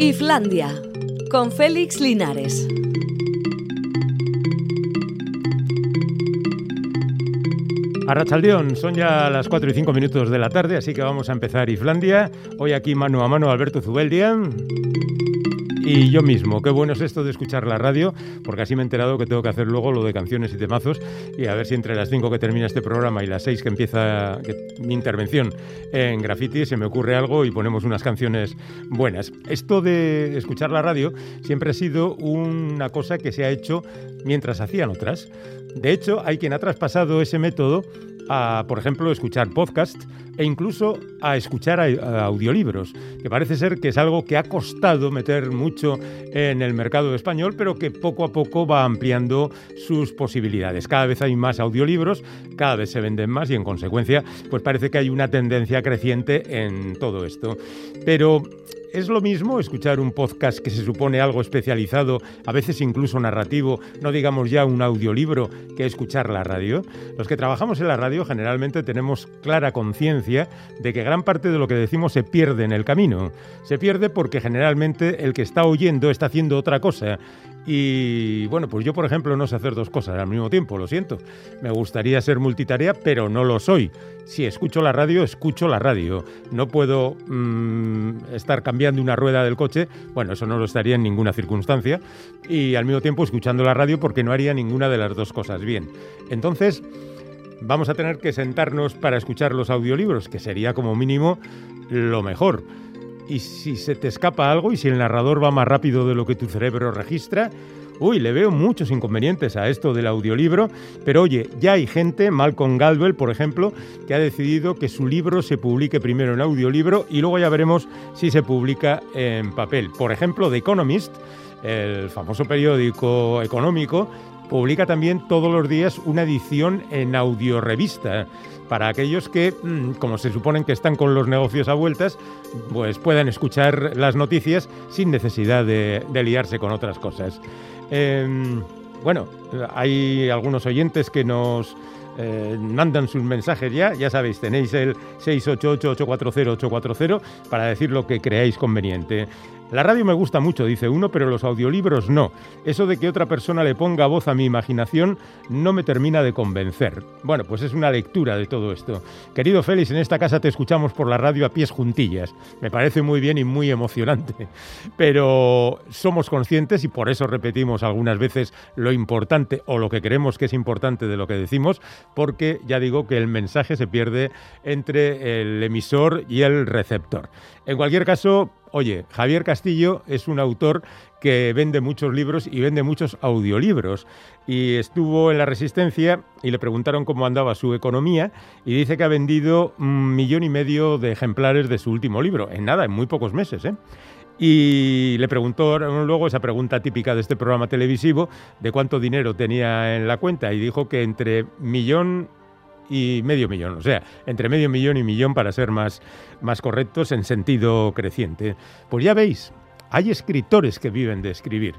Islandia, con Félix Linares. Arrachaldeón, son ya las 4 y 5 minutos de la tarde, así que vamos a empezar Islandia. Hoy aquí mano a mano Alberto Zubeldia. Y yo mismo, qué bueno es esto de escuchar la radio, porque así me he enterado que tengo que hacer luego lo de canciones y temazos, y a ver si entre las 5 que termina este programa y las 6 que empieza mi intervención en graffiti se me ocurre algo y ponemos unas canciones buenas. Esto de escuchar la radio siempre ha sido una cosa que se ha hecho mientras hacían otras. De hecho, hay quien ha traspasado ese método a, por ejemplo, escuchar podcasts e incluso a escuchar audiolibros, que parece ser que es algo que ha costado meter mucho en el mercado español, pero que poco a poco va ampliando sus posibilidades. Cada vez hay más audiolibros, cada vez se venden más y en consecuencia, pues parece que hay una tendencia creciente en todo esto. Pero ¿Es lo mismo escuchar un podcast que se supone algo especializado, a veces incluso narrativo, no digamos ya un audiolibro, que escuchar la radio? Los que trabajamos en la radio generalmente tenemos clara conciencia de que gran parte de lo que decimos se pierde en el camino. Se pierde porque generalmente el que está oyendo está haciendo otra cosa y bueno, pues yo, por ejemplo, no sé hacer dos cosas al mismo tiempo, lo siento. Me gustaría ser multitarea, pero no lo soy. Si escucho la radio, escucho la radio. No puedo mm, estar cambiando una rueda del coche, bueno, eso no lo estaría en ninguna circunstancia, y al mismo tiempo escuchando la radio porque no haría ninguna de las dos cosas bien. Entonces, vamos a tener que sentarnos para escuchar los audiolibros, que sería como mínimo lo mejor y si se te escapa algo y si el narrador va más rápido de lo que tu cerebro registra, uy, le veo muchos inconvenientes a esto del audiolibro, pero oye, ya hay gente, Malcolm Gladwell, por ejemplo, que ha decidido que su libro se publique primero en audiolibro y luego ya veremos si se publica en papel. Por ejemplo, The Economist, el famoso periódico económico, publica también todos los días una edición en audiorevista para aquellos que, mm, como se suponen que están con los negocios a vueltas, pues puedan escuchar las noticias sin necesidad de, liarse con otras cosas. Em, bueno, hay algunos oyentes que nos eh, mandan sus mensajes ya, ya sabéis, tenéis el 688-840-840 para decir lo que creáis conveniente. La radio me gusta mucho, dice uno, pero los audiolibros no. Eso de que otra persona le ponga voz a mi imaginación no me termina de convencer. Bueno, pues es una lectura de todo esto. Querido Félix, en esta casa te escuchamos por la radio a pies juntillas. Me parece muy bien y muy emocionante. Pero somos conscientes y por eso repetimos algunas veces lo importante o lo que creemos que es importante de lo que decimos, porque ya digo que el mensaje se pierde entre el emisor y el receptor. En cualquier caso, Oye, Javier Castillo es un autor que vende muchos libros y vende muchos audiolibros. Y estuvo en la Resistencia y le preguntaron cómo andaba su economía y dice que ha vendido un millón y medio de ejemplares de su último libro. En nada, en muy pocos meses. ¿eh? Y le preguntó luego esa pregunta típica de este programa televisivo de cuánto dinero tenía en la cuenta y dijo que entre millón y medio millón, o sea, entre medio millón y millón para ser más, más correctos en sentido creciente. Pues ya veis, hay escritores que viven de escribir.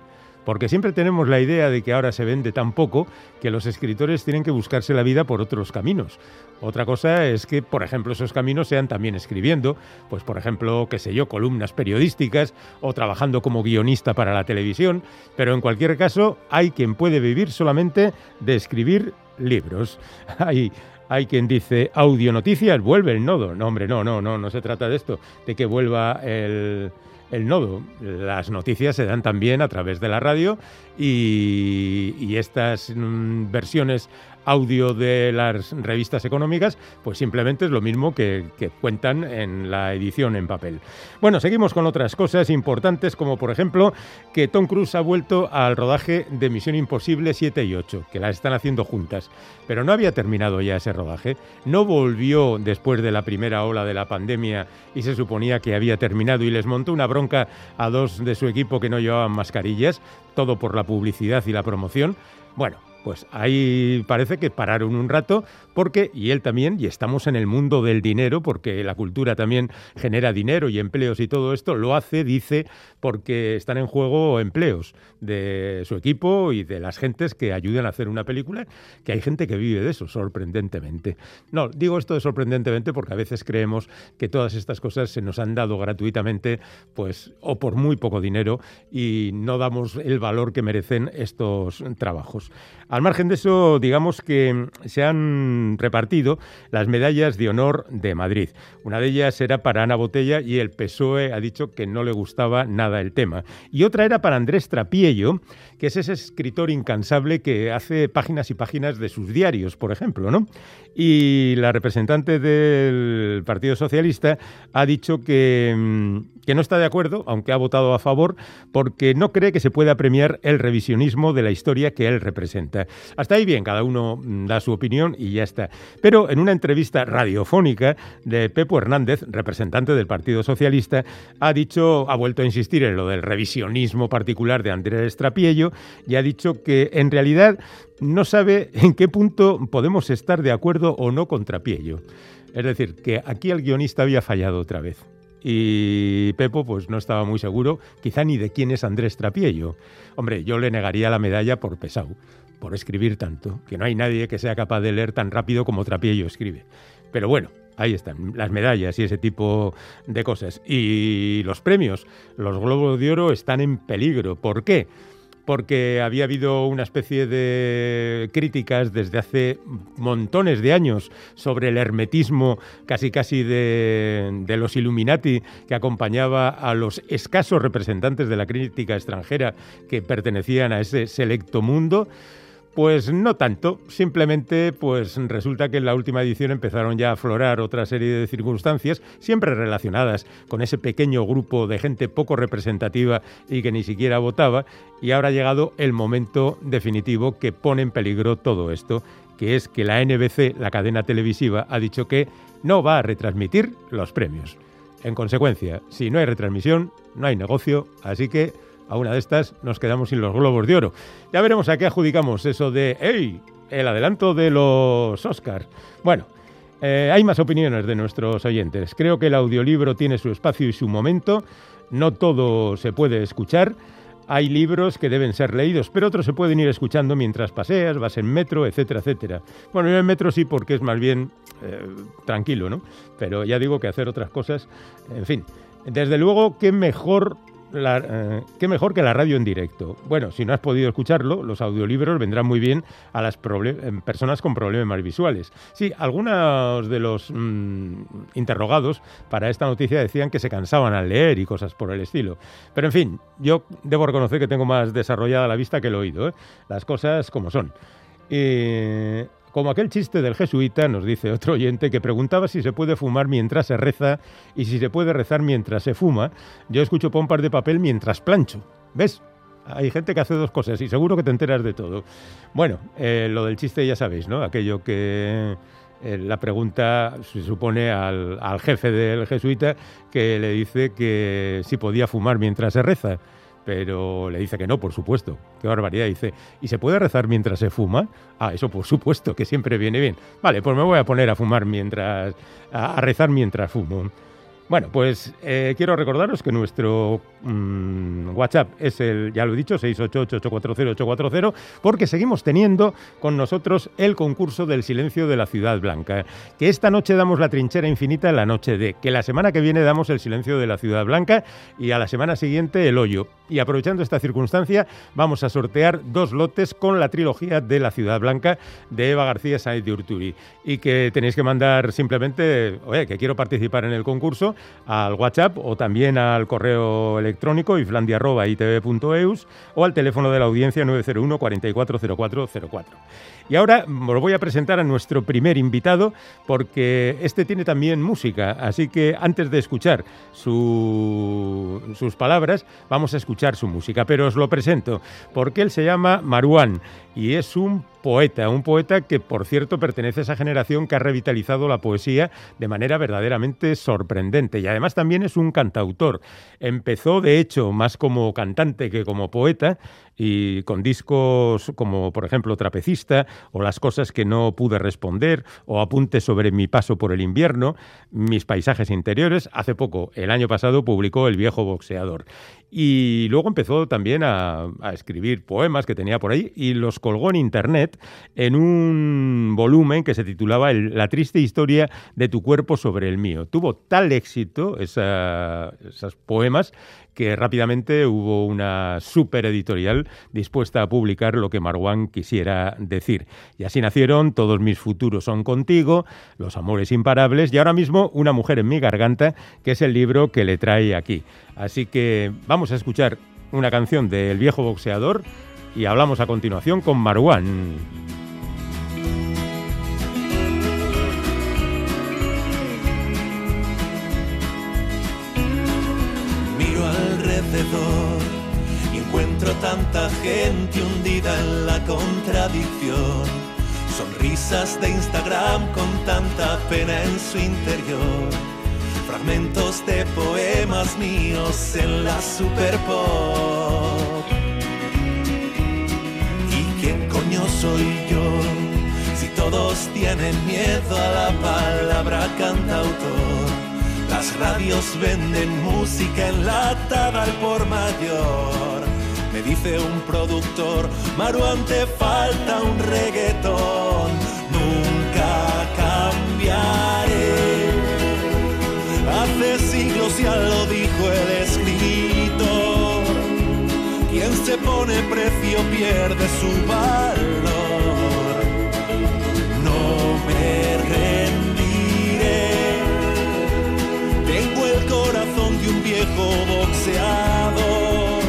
Porque siempre tenemos la idea de que ahora se vende tan poco que los escritores tienen que buscarse la vida por otros caminos. Otra cosa es que, por ejemplo, esos caminos sean también escribiendo, pues por ejemplo, qué sé yo, columnas periodísticas o trabajando como guionista para la televisión, pero en cualquier caso hay quien puede vivir solamente de escribir libros. Hay, hay quien dice audio noticias, vuelve el nodo. No, hombre, no, no, no, no se trata de esto, de que vuelva el, el nodo. Las noticias se dan también a través de la radio y, estas mm, versiones audio de las revistas económicas, pues simplemente es lo mismo que, cuentan en la edición en papel. Bueno, seguimos con otras cosas importantes, como por ejemplo que Tom Cruise ha vuelto al rodaje de Misión Imposible 7 y 8, que las están haciendo juntas. Pero no había terminado ya ese rodaje, no volvió después de la primera ola de la pandemia y se suponía que había terminado y les montó una bronca a dos de su equipo que no llevaban mascarillas, todo por la publicidad y la promoción. Bueno, pues ahí parece que pararon un rato porque, y él también, y estamos en el mundo del dinero, porque la cultura también genera dinero y empleos y todo esto, lo hace, dice, porque están en juego empleos de su equipo y de las gentes que ayudan a hacer una película, que hay gente que vive de eso, sorprendentemente. No, digo esto de sorprendentemente porque a veces creemos que todas estas cosas se nos han dado gratuitamente, pues, o por muy poco dinero, y no damos el valor que merecen estos trabajos. Al margen de eso, digamos que se han repartido las medallas de honor de Madrid. Una de ellas era para Ana Botella y el PSOE ha dicho que no le gustaba nada el tema. Y otra era para Andrés Trapiello, que es ese escritor incansable que hace páginas y páginas de sus diarios, por ejemplo, ¿no? Y la representante del Partido Socialista ha dicho que, mm, que no está de acuerdo, aunque ha votado a favor, porque no cree que se pueda premiar el revisionismo de la historia que él representa. Hasta ahí bien, cada uno mm, da su opinión y ya está. Pero en una entrevista radiofónica de Pepo Hernández, representante del Partido Socialista, ha dicho, ha vuelto a insistir en lo del revisionismo particular de Andrés Trapiello y ha dicho que en realidad no sabe en qué punto podemos estar de acuerdo o no con Trapiello. Es decir, que aquí el guionista había fallado otra vez. Y Pepo pues no estaba muy seguro, quizá ni de quién es Andrés Trapiello. Hombre, yo le negaría la medalla por pesado, por escribir tanto, que no hay nadie que sea capaz de leer tan rápido como Trapiello escribe. Pero bueno, ahí están, las medallas y ese tipo de cosas. Y los premios, los Globos de Oro están en peligro. ¿Por qué? Porque había habido una especie de críticas desde hace montones de años sobre el hermetismo casi casi de, los Illuminati que acompañaba a los escasos representantes de la crítica extranjera que pertenecían a ese selecto mundo. Pues no tanto, simplemente pues resulta que en la última edición empezaron ya a aflorar otra serie de circunstancias, siempre relacionadas con ese pequeño grupo de gente poco representativa y que ni siquiera votaba, y ahora ha llegado el momento definitivo que pone en peligro todo esto, que es que la NBC, la cadena televisiva, ha dicho que no va a retransmitir los premios. En consecuencia, si no hay retransmisión, no hay negocio, así que a una de estas nos quedamos sin los globos de oro. Ya veremos a qué adjudicamos eso de, ¡hey! El adelanto de los Oscars. Bueno, eh, hay más opiniones de nuestros oyentes. Creo que el audiolibro tiene su espacio y su momento. No todo se puede escuchar. Hay libros que deben ser leídos, pero otros se pueden ir escuchando mientras paseas, vas en metro, etcétera, etcétera. Bueno, yo en metro sí porque es más bien eh, tranquilo, ¿no? Pero ya digo que hacer otras cosas, en fin. Desde luego, qué mejor eh, qué mejor que la radio en directo. Bueno, si no has podido escucharlo, los audiolibros vendrán muy bien a las eh, personas con problemas visuales. Sí, algunos de los mm, interrogados para esta noticia decían que se cansaban al leer y cosas por el estilo. Pero en fin, yo debo reconocer que tengo más desarrollada la vista que el oído. ¿eh? Las cosas como son. Como aquel chiste del jesuita, nos dice otro oyente, que preguntaba si se puede fumar mientras se reza y si se puede rezar mientras se fuma. Yo escucho pompas de papel mientras plancho. ¿Ves? Hay gente que hace dos cosas y seguro que te enteras de todo. Bueno, eh, lo del chiste ya sabéis, ¿no? Aquello que eh, la pregunta se supone al, al jefe del jesuita que le dice que si podía fumar mientras se reza pero le dice que no, por supuesto. Qué barbaridad. Dice, ¿y se puede rezar mientras se fuma? Ah, eso por supuesto, que siempre viene bien. Vale, pues me voy a poner a fumar mientras, a rezar mientras fumo. Bueno, pues eh, quiero recordaros que nuestro mm, WhatsApp es el, ya lo he dicho, 688-840-840, porque seguimos teniendo con nosotros el concurso del silencio de la Ciudad Blanca. Que esta noche damos la trinchera infinita en la noche de, que la semana que viene damos el silencio de la Ciudad Blanca y a la semana siguiente el hoyo. Y aprovechando esta circunstancia, vamos a sortear dos lotes con la trilogía de la Ciudad Blanca de Eva García Saez de Urturi. Y que tenéis que mandar simplemente, oye, que quiero participar en el concurso al WhatsApp o también al correo electrónico iflandia.itv.eus o al teléfono de la audiencia 901 440404. Y ahora os voy a presentar a nuestro primer invitado porque este tiene también música, así que antes de escuchar sus palabras vamos a escuchar su música, pero os lo presento porque él se llama Maruán y es un poeta, un poeta que por cierto pertenece a esa generación que ha revitalizado la poesía de manera verdaderamente sorprendente y además también es un cantautor. Empezó de hecho más como cantante que como poeta y con discos como por ejemplo Trapecista o Las cosas que no pude responder o Apuntes sobre mi paso por el invierno, mis paisajes interiores. Hace poco, el año pasado, publicó El viejo boxeador. Y luego empezó también a, escribir poemas que tenía por ahí y los colgó en internet en un volumen que se titulaba La triste historia de tu cuerpo sobre el mío. Tuvo tal éxito esos poemas que rápidamente hubo una super editorial dispuesta a publicar lo que Marwan quisiera decir. Y así nacieron Todos mis futuros son contigo, Los amores imparables y ahora mismo Una mujer en mi garganta, que es el libro que le trae aquí. Así que vamos a escuchar una canción del viejo boxeador y hablamos a continuación con Marwan. Y encuentro tanta gente hundida en la contradicción. Sonrisas de Instagram con tanta pena en su interior. Fragmentos de poemas míos en la super pop. ¿Y quién coño soy yo? Si todos tienen miedo a la palabra cantautor las radios venden música enlatada al por mayor. Me dice un productor, Maruán te falta un reggaetón, nunca cambiaré. Hace siglos ya lo dijo el escritor, quien se pone precio pierde su valor. No me viejo boxeador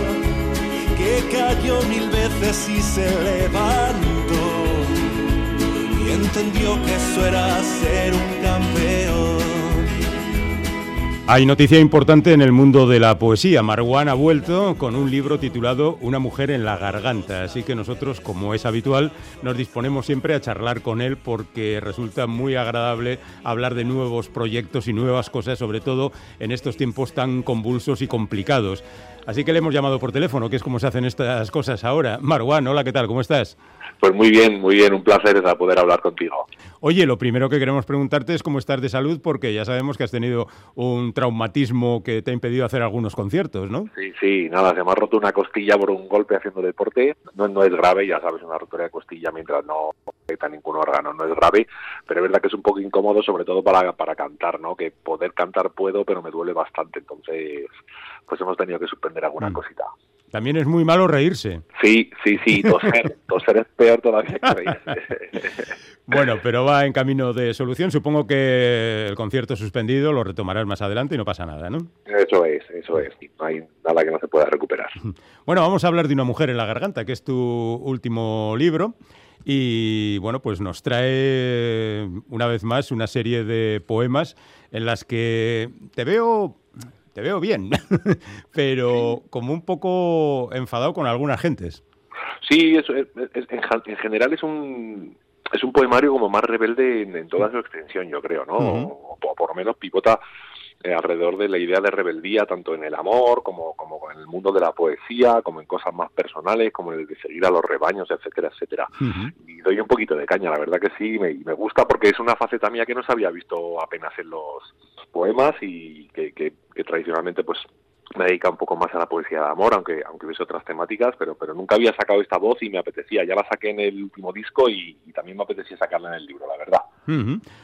que cayó mil veces y se levantó y entendió que eso era ser un campeón. Hay noticia importante en el mundo de la poesía. Marwan ha vuelto con un libro titulado Una mujer en la garganta. Así que nosotros, como es habitual, nos disponemos siempre a charlar con él porque resulta muy agradable hablar de nuevos proyectos y nuevas cosas, sobre todo en estos tiempos tan convulsos y complicados. Así que le hemos llamado por teléfono, que es como se hacen estas cosas ahora. Marwan, hola, ¿qué tal? ¿Cómo estás? Pues muy bien, muy bien, un placer poder hablar contigo. Oye, lo primero que queremos preguntarte es cómo estás de salud, porque ya sabemos que has tenido un traumatismo que te ha impedido hacer algunos conciertos, ¿no? Sí, sí, nada, se me ha roto una costilla por un golpe haciendo deporte. No, no es grave, ya sabes, una rotura de costilla mientras no afecta ningún órgano, no es grave, pero es verdad que es un poco incómodo, sobre todo para, para cantar, ¿no? Que poder cantar puedo, pero me duele bastante, entonces pues hemos tenido que suspender alguna mm. cosita. También es muy malo reírse. Sí, sí, sí, toser, toser es peor todavía que reírse. bueno, pero va en camino de solución. Supongo que el concierto suspendido lo retomarás más adelante y no pasa nada, ¿no? Eso es, eso es. No hay nada que no se pueda recuperar. Bueno, vamos a hablar de Una mujer en la garganta, que es tu último libro. Y bueno, pues nos trae una vez más una serie de poemas en las que te veo te veo bien, pero como un poco enfadado con algunas gentes. Sí, es, en, general es un es un poemario como más rebelde en, toda su extensión, yo creo, ¿no? o, por lo menos pivota eh, alrededor de la idea de rebeldía, tanto en el amor como, como en el mundo de la poesía, como en cosas más personales, como en el de seguir a los rebaños, etcétera, etcétera. Y doy un poquito de caña, la verdad que sí, me, me gusta porque es una faceta mía que no se había visto apenas en los poemas y que, que, que tradicionalmente pues me dedica un poco más a la poesía de amor, aunque aunque hubiese otras temáticas, pero pero nunca había sacado esta voz y me apetecía. Ya la saqué en el último disco y, también me apetecía sacarla en el libro, la verdad.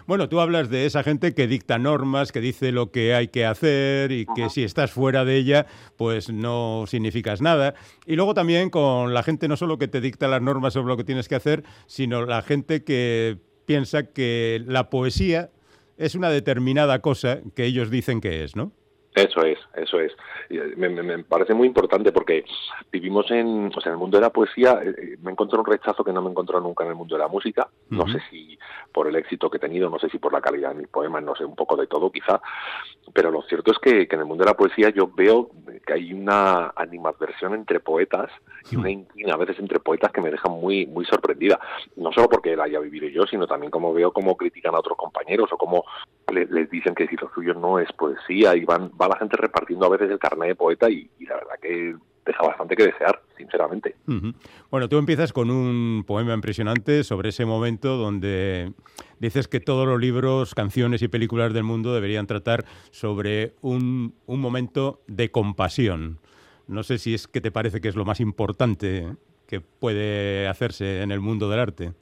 Bueno, tú hablas de esa gente que dicta normas, que dice lo que hay que hacer y que si estás fuera de ella, pues no significas nada. Y luego también con la gente no solo que te dicta las normas sobre lo que tienes que hacer, sino la gente que piensa que la poesía es una determinada cosa que ellos dicen que es, ¿no? Eso es, eso es. Eh, me, me, parece muy importante porque vivimos en, o sea, en el mundo de la poesía, eh, eh, me encontré un rechazo que no me encontró nunca en el mundo de la música. No sé si por el éxito que he tenido, no sé si por la calidad de mis poemas, no sé, un poco de todo quizá. pero lo cierto es que, en el mundo de la poesía yo veo que hay una animadversión entre poetas y una inquina a veces entre poetas que me dejan muy muy sorprendida. No solo porque la haya vivido yo, sino también como veo cómo critican a otros compañeros o cómo les dicen que si lo suyo no es poesía y van la gente repartiendo a veces el carnet de poeta y la verdad que deja bastante que desear, sinceramente. Bueno, tú empiezas con un poema impresionante sobre ese momento donde dices que todos los libros, canciones y películas del mundo deberían tratar sobre un, un momento de compasión. No sé si es que te parece que es lo más importante que puede hacerse en el mundo del arte.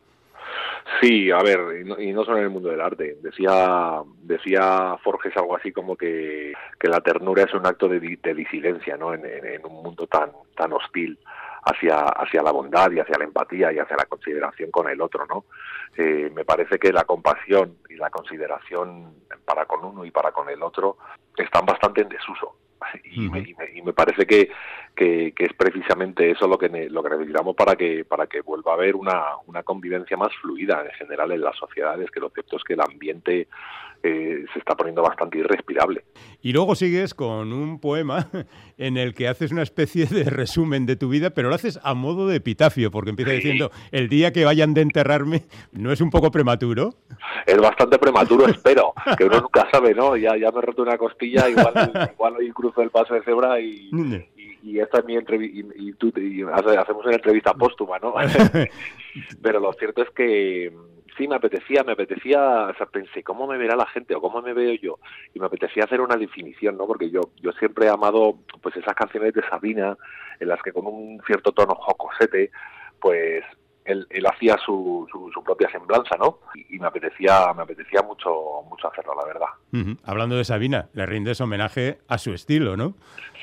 Sí, a ver, y no, solo en el mundo del arte. Decía, decía Forges algo así como que, que la ternura es un acto de, disidencia, ¿no? En, un mundo tan, tan hostil hacia, hacia la bondad y hacia la empatía y hacia la consideración con el otro, ¿no? Eh, me parece que la compasión y la consideración para con uno y para con el otro están bastante en desuso. Y, me, y, me, parece que, que, es precisamente eso lo que, lo que necesitamos para que, para que vuelva a haber una, una convivencia más fluida en general en las sociedades, que lo cierto es que el ambiente eh, se está poniendo bastante irrespirable. Y luego sigues con un poema en el que haces una especie de resumen de tu vida, pero lo haces a modo de epitafio, porque empieza diciendo, el día que vayan de enterrarme, ¿no es un poco prematuro? Es bastante prematuro, espero, que uno nunca sabe, ¿no? Ya, ya me he roto una costilla, igual, igual hoy cruzo el paso de cebra y, y esta es mi entrevista y, tú hacemos una entrevista póstuma, ¿no? Pero lo cierto es que sí me apetecía, me apetecía, o sea, pensé, ¿cómo me verá la gente o cómo me veo yo? Y me apetecía hacer una definición, ¿no? Porque yo, yo siempre he amado, pues, esas canciones de Sabina, en las que con un cierto tono jocosete, pues, él, él hacía su, su, propia semblanza, ¿no? Y, me apetecía, me apetecía mucho, mucho hacerlo, la verdad. Hablando de Sabina, le rindes homenaje a su estilo, ¿no?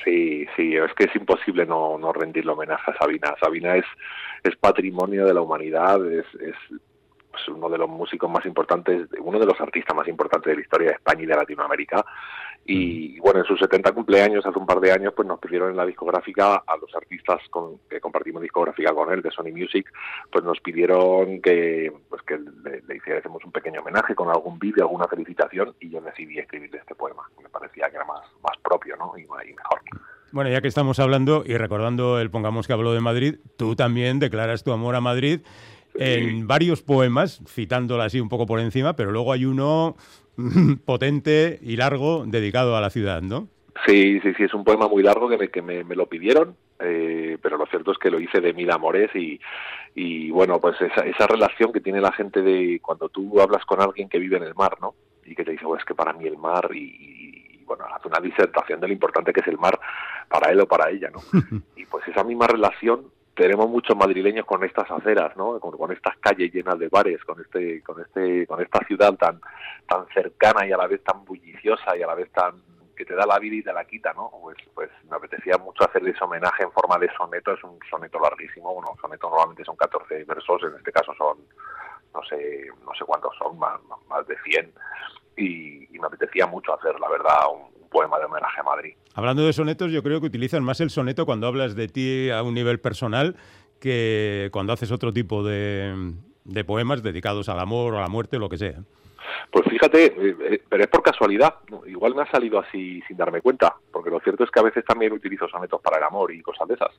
Sí, sí, es que es imposible no, no rendirle homenaje a Sabina. Sabina es, es patrimonio de la humanidad, es, es pues, uno de los músicos más importantes, uno de los artistas más importantes de la historia de España y de Latinoamérica. Y bueno, en sus 70 cumpleaños, hace un par de años, pues nos pidieron en la discográfica a los artistas con, que compartimos discográfica con él, de Sony Music, pues nos pidieron que, pues que le, le un pequeño homenaje con algún vídeo, alguna felicitación, y yo decidí escribirle este poema. Me parecía que era más, más propio ¿no? y, y mejor. Bueno, ya que estamos hablando y recordando el Pongamos que habló de Madrid, tú también declaras tu amor a Madrid en varios poemas, citándola así un poco por encima, pero luego hay uno potente y largo dedicado a la ciudad, ¿no? Sí, sí, sí, es un poema muy largo que me, que me, lo pidieron, eh, pero lo cierto es que lo hice de mil amores y, y bueno, pues esa, esa relación que tiene la gente de cuando tú hablas con alguien que vive en el mar, ¿no? Y que te dice, bueno, es que para mí el mar y, y bueno, hace una disertación de lo importante que es el mar para él o para ella, ¿no? y pues esa misma relación tenemos muchos madrileños con estas aceras, ¿no? Con, estas calles llenas de bares, con este, con este, con esta ciudad tan, tan cercana y a la vez tan bulliciosa y a la vez tan que te da la vida y te la quita, ¿no? Pues, pues me apetecía mucho hacerle ese homenaje en forma de soneto, es un soneto larguísimo, bueno, soneto normalmente son 14 versos, en este caso son, no sé, no sé cuántos son, más, más de 100, y, y me apetecía mucho hacer, la verdad, un, poema de homenaje a Madrid. Hablando de sonetos, yo creo que utilizan más el soneto cuando hablas de ti a un nivel personal que cuando haces otro tipo de, poemas dedicados al amor o a la muerte o lo que sea. Pues fíjate, eh, eh, pero es por casualidad. Igual me ha salido así sin darme cuenta, porque lo cierto es que a veces también utilizo sonetos para el amor y cosas de esas.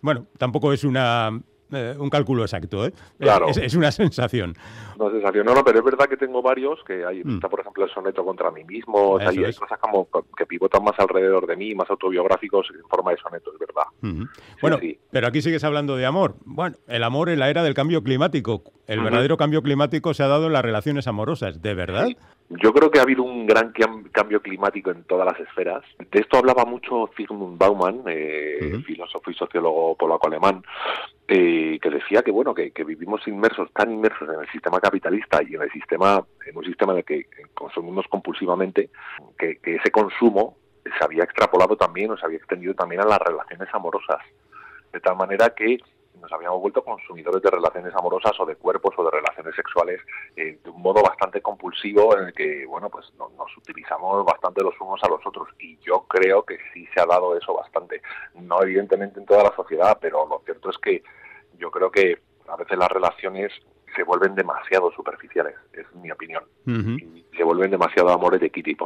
Bueno, tampoco es una eh, un cálculo exacto, ¿eh? Claro. Es, una sensación. Una sensación, no, no, pero es verdad que tengo varios, que hay, mm. está por ejemplo el soneto contra mí mismo, hay, cosas como que pivotan más alrededor de mí, más autobiográficos en forma de soneto, es verdad. bueno, pero aquí sigues hablando de amor. Bueno, el amor en la era del cambio climático. El verdadero cambio climático se ha dado en las relaciones amorosas, ¿de verdad? Yo creo que ha habido un gran cambio climático en todas las esferas. De esto hablaba mucho Zygmunt Bauman, eh, filósofo y sociólogo polaco-alemán, eh, que decía que bueno que, vivimos inmersos, tan inmersos en el sistema capitalista y en el sistema, en un sistema en el que consumimos compulsivamente, que, que ese consumo se había extrapolado también o se había extendido también a las relaciones amorosas. De tal manera que nos habíamos vuelto consumidores de relaciones amorosas o de cuerpos o de relaciones sexuales eh, de un modo bastante compulsivo en el que, bueno, pues nos utilizamos bastante los unos a los otros y yo creo que sí se ha dado eso bastante. No evidentemente en toda la sociedad, pero lo cierto es que yo creo que a veces las relaciones se vuelven demasiado superficiales, es mi opinión. Y se vuelven demasiado amores de kitty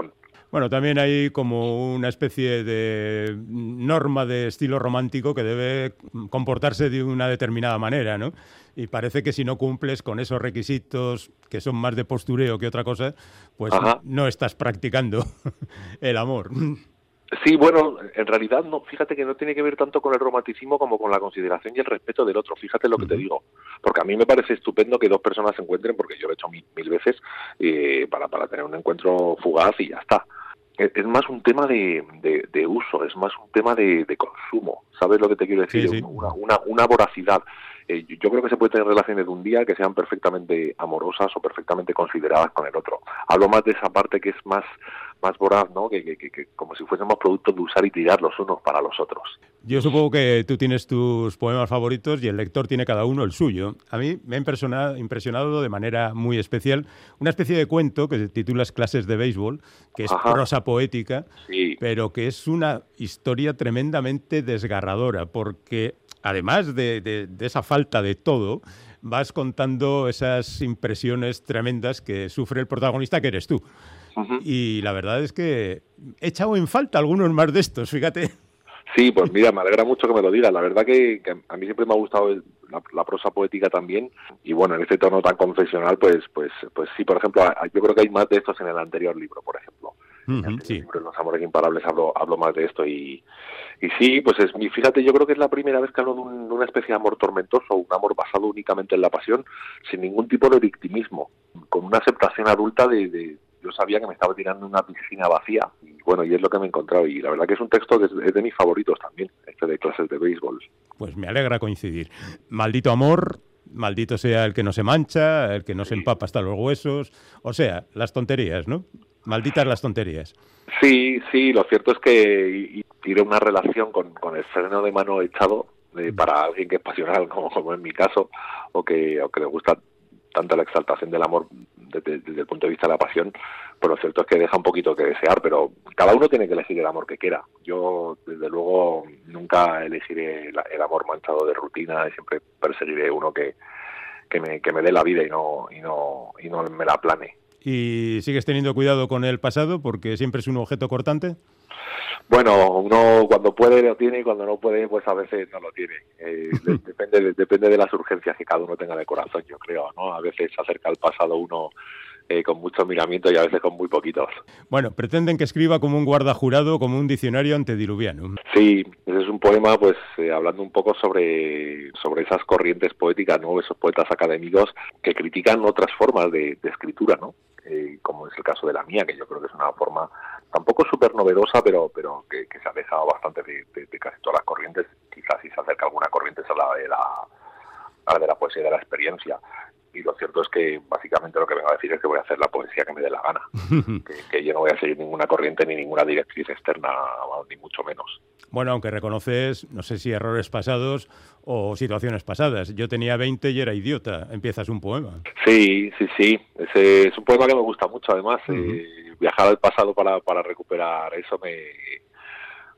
Bueno, también hay como una especie de norma de estilo romántico que debe comportarse de una determinada manera, ¿no? Y parece que si no cumples con esos requisitos que son más de postureo que otra cosa, pues no estás practicando el amor. Sí, bueno, en realidad no, fíjate que no tiene que ver tanto con el romanticismo como con la consideración y el respeto del otro, fíjate lo que te digo, porque a mí me parece estupendo que dos personas se encuentren, porque yo lo he hecho mil, veces, eh, para, para tener un encuentro fugaz y ya está. Es, más un tema de, de, uso, es más un tema de, consumo, ¿sabes lo que te quiero decir? Una, una, una voracidad. Eh, yo creo que se puede tener relaciones de un día que sean perfectamente amorosas o perfectamente consideradas con el otro. Hablo más de esa parte que es más más voraz, ¿no? Que, como si fuésemos productos de usar y tirar los unos para los otros. Yo supongo que tú tienes tus poemas favoritos y el lector tiene cada uno el suyo. A mí me ha impresionado, impresionado de manera muy especial una especie de cuento que se titula Clases de Béisbol, que es prosa poética, pero que es una historia tremendamente desgarradora, porque además de, de esa falta de todo, vas contando esas impresiones tremendas que sufre el protagonista, que eres tú. Y la verdad es que he echado en falta algunos más de estos, fíjate. Sí, pues mira, me alegra mucho que me lo digas. La verdad que, a mí siempre me ha gustado la, prosa poética también. Y bueno, en este tono tan confesional, pues, pues, pues sí, por ejemplo, yo creo que hay más de estos en el anterior libro, por ejemplo. en el libro Los Amores Imparables hablo, hablo más de esto y, y sí, pues es fíjate, yo creo que es la primera vez que hablo de, una especie de amor tormentoso, un amor basado únicamente en la pasión, sin ningún tipo de victimismo, con una aceptación adulta de, yo sabía que me estaba tirando una piscina vacía y bueno, y es lo que me he encontrado y la verdad que es un texto que es, de mis favoritos también, este de clases de béisbol. Pues me alegra coincidir. Maldito amor, maldito sea el que no se mancha, el que no se empapa hasta los huesos, o sea, las tonterías, ¿no? Malditas las tonterías. Sí, sí, lo cierto es que tiene una relación con, con el freno de mano echado mm. para alguien que es pasional, como, como en mi caso, o que, o que le gusta tanto la exaltación del amor desde, el punto de vista de la pasión, pues lo cierto es que deja un poquito que desear, pero cada uno tiene que elegir el amor que quiera. Yo, desde luego, nunca elegiré el, amor manchado de rutina y siempre perseguiré uno que, que, me, que me dé la vida y no, y, no, y no me la plane. ¿Y sigues teniendo cuidado con el pasado porque siempre es un objeto cortante? Bueno, uno cuando puede lo tiene y cuando no puede, pues a veces no lo tiene. Eh, depende, depende de las urgencias que cada uno tenga de corazón, yo creo, ¿no? A veces se acerca al pasado uno eh, con mucho miramiento y a veces con muy poquitos. Bueno, pretenden que escriba como un guarda jurado, como un diccionario antediluviano. Sí, ese es un poema, pues, eh, hablando un poco sobre, sobre esas corrientes poéticas, ¿no? Esos poetas académicos que critican otras formas de, escritura, ¿no? Como es el caso de la mía, que yo creo que es una forma tampoco súper novedosa, pero, pero que, se ha dejado bastante de, casi todas las corrientes, quizás si se acerca alguna corriente es a la de la, de la poesía de la experiencia. Y lo cierto es que básicamente lo que vengo a decir es que voy a hacer la poesía que me dé la gana, que, yo no voy a seguir ninguna corriente ni ninguna directriz externa, ni mucho menos. Bueno, aunque reconoces, no sé si errores pasados o situaciones pasadas. Yo tenía 20 y era idiota. Empiezas un poema. Sí, sí, sí. Ese es un poema que me gusta mucho, además viajar al pasado para, para recuperar eso me,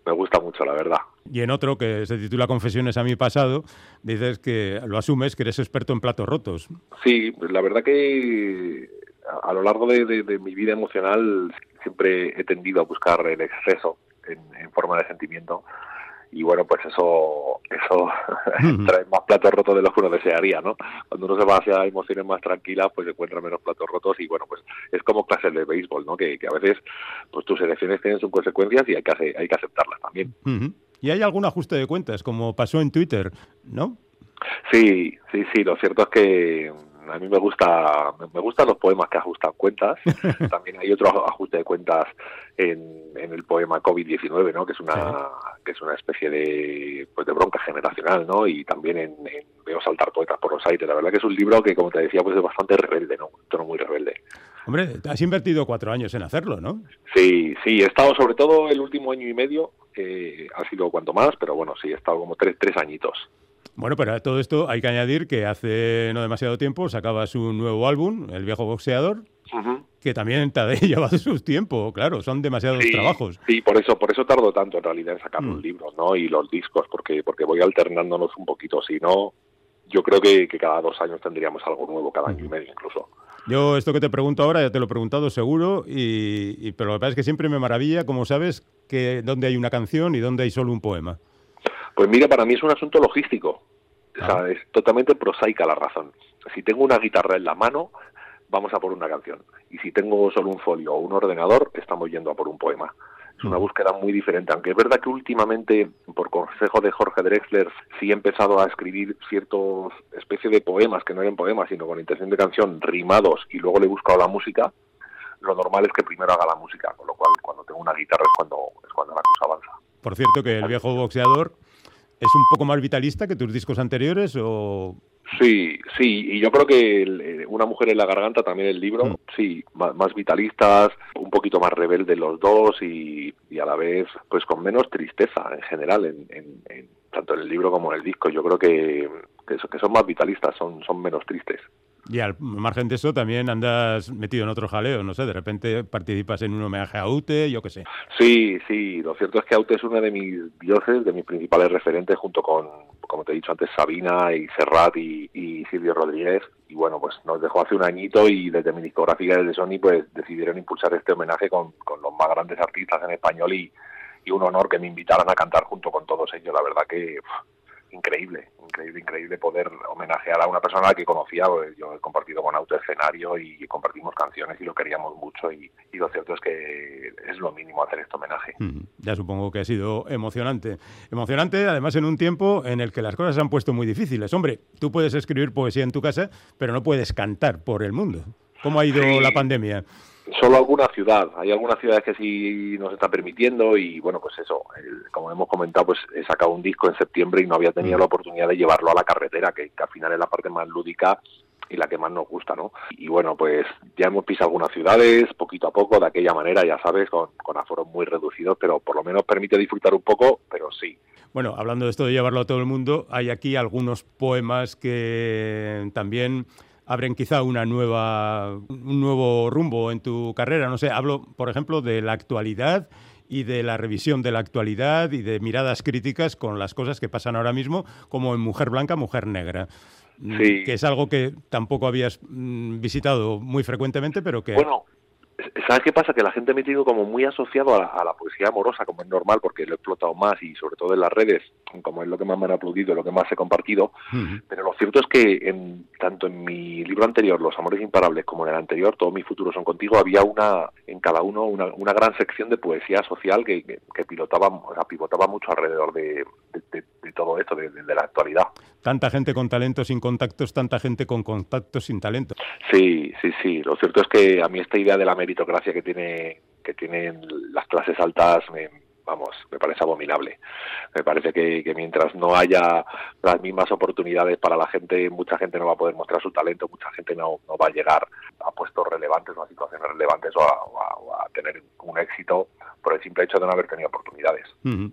me gusta mucho, la verdad. Y en otro que se titula Confesiones a mi pasado, dices que lo asumes que eres experto en platos rotos. Sí, la verdad que a, lo largo de, mi vida emocional siempre he tendido a buscar el exceso en forma de sentimiento y bueno, pues eso eso trae más platos rotos de los que uno desearía, ¿no? Cuando uno se va hacia emociones más tranquilas, pues encuentra menos platos rotos y bueno, pues es como clases de béisbol, ¿no? Que, a veces pues tus elecciones tienen sus consecuencias y hay que, hay que aceptarlas también. ¿Y hay algún ajuste de cuentas, como pasó en Twitter, no? Sí, sí, sí, lo cierto es que a mí me gusta me gustan los poemas que ajustan cuentas. También hay otro ajuste de cuentas en, el poema COVID-19, ¿no? Que es una que es una especie de pues de bronca generacional, ¿no? Y también en, Veo saltar poetas por los aires. La verdad que es un libro que, como te decía, pues es bastante rebelde, ¿no? Un tono muy rebelde. Hombre, has invertido cuatro años en hacerlo, ¿no? Sí, sí, he estado sobre todo el último año y medio, eh, ha sido cuanto más, pero bueno, sí, he estado como tres, tres añitos. Bueno, pero a todo esto hay que añadir que hace no demasiado tiempo sacaba su nuevo álbum, El viejo boxeador, que también te ha llevado su tiempo, claro, son demasiados trabajos. Sí, por eso, por eso tardo tanto en realidad en sacar los mm. libros, ¿no? Y los discos, porque, porque voy alternándonos un poquito, si no, yo creo que, cada dos años tendríamos algo nuevo, cada año y medio incluso. Yo esto que te pregunto ahora ya te lo he preguntado seguro, y, pero lo que pasa es que siempre me maravilla, como sabes, que dónde hay una canción y dónde hay solo un poema. Pues mira, para mí es un asunto logístico. O sea, es totalmente prosaica la razón. Si tengo una guitarra en la mano, vamos a por una canción. Y si tengo solo un folio o un ordenador, estamos yendo a por un poema. Es una búsqueda muy diferente, aunque es verdad que últimamente, por consejo de Jorge Drexler, sí he empezado a escribir ciertos especie de poemas, que no eran poemas, sino con intención de canción, rimados, y luego le he buscado la música. Lo normal es que primero haga la música, con lo cual cuando tengo una guitarra es cuando, es cuando la cosa avanza. Por cierto, que el viejo boxeador es un poco más vitalista que tus discos anteriores o Sí, sí, y yo creo que eh, Una mujer en la garganta, también el libro, mm. sí, más, vitalistas, un poquito más rebeldes los dos y, a la vez pues con menos tristeza en general, en, tanto en el libro como en el disco. Yo creo que, que, son más vitalistas, son, son menos tristes. Y al margen de eso, también andas metido en otro jaleo, no sé, de repente participas en un homenaje a Aute, yo qué sé. Sí, sí, lo cierto es que Aute es uno de mis dioses, de mis principales referentes, junto con, como te he dicho antes, Sabina y Serrat y, Silvio Rodríguez. Y bueno, pues nos dejó hace un añito y desde mi discográfica desde Sony, pues decidieron impulsar este homenaje con, con los más grandes artistas en español y, y un honor que me invitaran a cantar junto con todos ellos. La verdad que increíble, increíble, increíble poder homenajear a una persona que conocía, yo he compartido con Auto escenario y compartimos canciones y lo queríamos mucho y, lo cierto es que es lo mínimo hacer este homenaje. ya supongo que ha sido emocionante. Emocionante además en un tiempo en el que las cosas se han puesto muy difíciles. Hombre, tú puedes escribir poesía en tu casa, pero no puedes cantar por el mundo. ¿Cómo ha ido la pandemia? Solo alguna ciudad. Hay algunas ciudades que sí nos está permitiendo y bueno, pues eso, como hemos comentado, pues he sacado un disco en septiembre y no había tenido mm. la oportunidad de llevarlo a la carretera, que, al final es la parte más lúdica y la que más nos gusta, ¿no? Y bueno, pues ya hemos pisado algunas ciudades, poquito a poco, de aquella manera, ya sabes, con, con aforos muy reducidos, pero por lo menos permite disfrutar un poco, pero sí. Bueno, hablando de esto de llevarlo a todo el mundo, hay aquí algunos poemas que también abren quizá una nueva, un nuevo rumbo en tu carrera. No sé, hablo, por ejemplo, de la actualidad y de la revisión de la actualidad y de miradas críticas con las cosas que pasan ahora mismo, como en Mujer Blanca, Mujer Negra. Mm, que es algo que tampoco habías mm, visitado muy frecuentemente, pero que... Bueno, ¿Sabes qué pasa? Que la gente me tiene como muy asociado a la, poesía amorosa, como es normal, porque lo he explotado más y sobre todo en las redes, como es lo que más me han aplaudido, lo que más he compartido. Pero lo cierto es que en, tanto en mi libro anterior, Los Amores Imparables, como en el anterior, Todos mis futuros son contigo, había una en cada uno una, una gran sección de poesía social que, que, pilotaba, o sea, pivotaba mucho alrededor de, todo esto, de, la actualidad. Tanta gente con talento sin contactos, tanta gente con contactos sin talento. Sí, sí, sí. Lo cierto es que a mí esta idea de la meritocracia que tiene que tienen las clases altas me, vamos, me parece abominable. Me parece que, mientras no haya las mismas oportunidades para la gente, mucha gente no va a poder mostrar su talento, mucha gente no, va a llegar a puestos relevantes o a situaciones relevantes o a, tener un éxito por el simple hecho de no haber tenido oportunidades.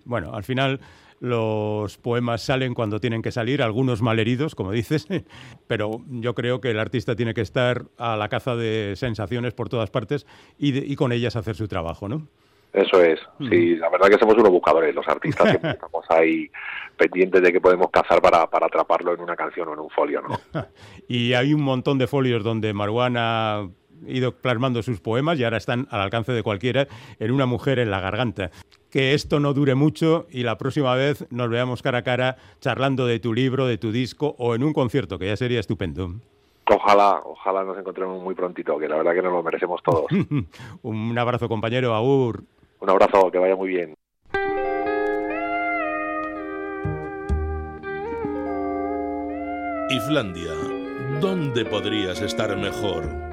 Bueno, al final los poemas salen cuando tienen que salir, algunos malheridos, como dices, pero yo creo que el artista tiene que estar a la caza de sensaciones por todas partes y, y con ellas hacer su trabajo, ¿no? Eso es, sí, la verdad que somos unos buscadores, los artistas siempre estamos ahí pendientes de que podemos cazar para, para atraparlo en una canción o en un folio, ¿no? y hay un montón de folios donde Maruana ido plasmando sus poemas y ahora están al alcance de cualquiera en Una mujer en la garganta. Que esto no dure mucho y la próxima vez nos veamos cara a cara charlando de tu libro, de tu disco o en un concierto, que ya sería estupendo. Ojalá, ojalá nos encontremos muy prontito, que la verdad que nos lo merecemos todos. un abrazo compañero, Aur. Un abrazo, que vaya muy bien. Islandia, ¿dónde podrías estar mejor?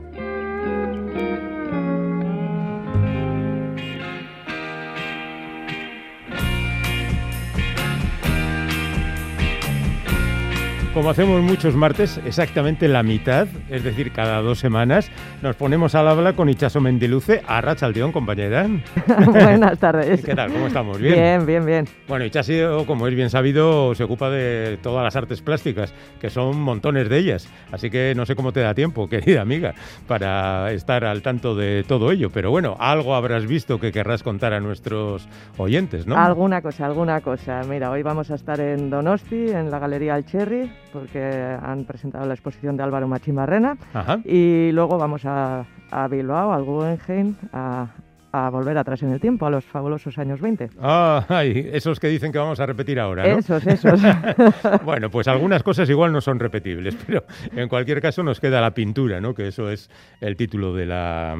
Como hacemos muchos martes, exactamente la mitad, es decir, cada dos semanas, nos ponemos al habla con Ichaso Mendiluce, a Rachaldeón, compañera. Buenas tardes. ¿Qué tal? ¿Cómo estamos? ¿Bien? Bien, bien, bien. Bueno, Ichaso, como es bien sabido, se ocupa de todas las artes plásticas, que son montones de ellas. Así que no sé cómo te da tiempo, querida amiga, para estar al tanto de todo ello. Pero bueno, algo habrás visto que querrás contar a nuestros oyentes, ¿no? Alguna cosa, alguna cosa. Mira, hoy vamos a estar en Donosti, en la Galería Alcherri porque han presentado la exposición de Álvaro Machimarrena. Y luego vamos a, a Bilbao, al Guggenheim, a, a volver atrás en el tiempo, a los fabulosos años 20. Ah, esos que dicen que vamos a repetir ahora, ¿no? Esos, esos. bueno, pues algunas cosas igual no son repetibles, pero en cualquier caso nos queda la pintura, ¿no? Que eso es el título de la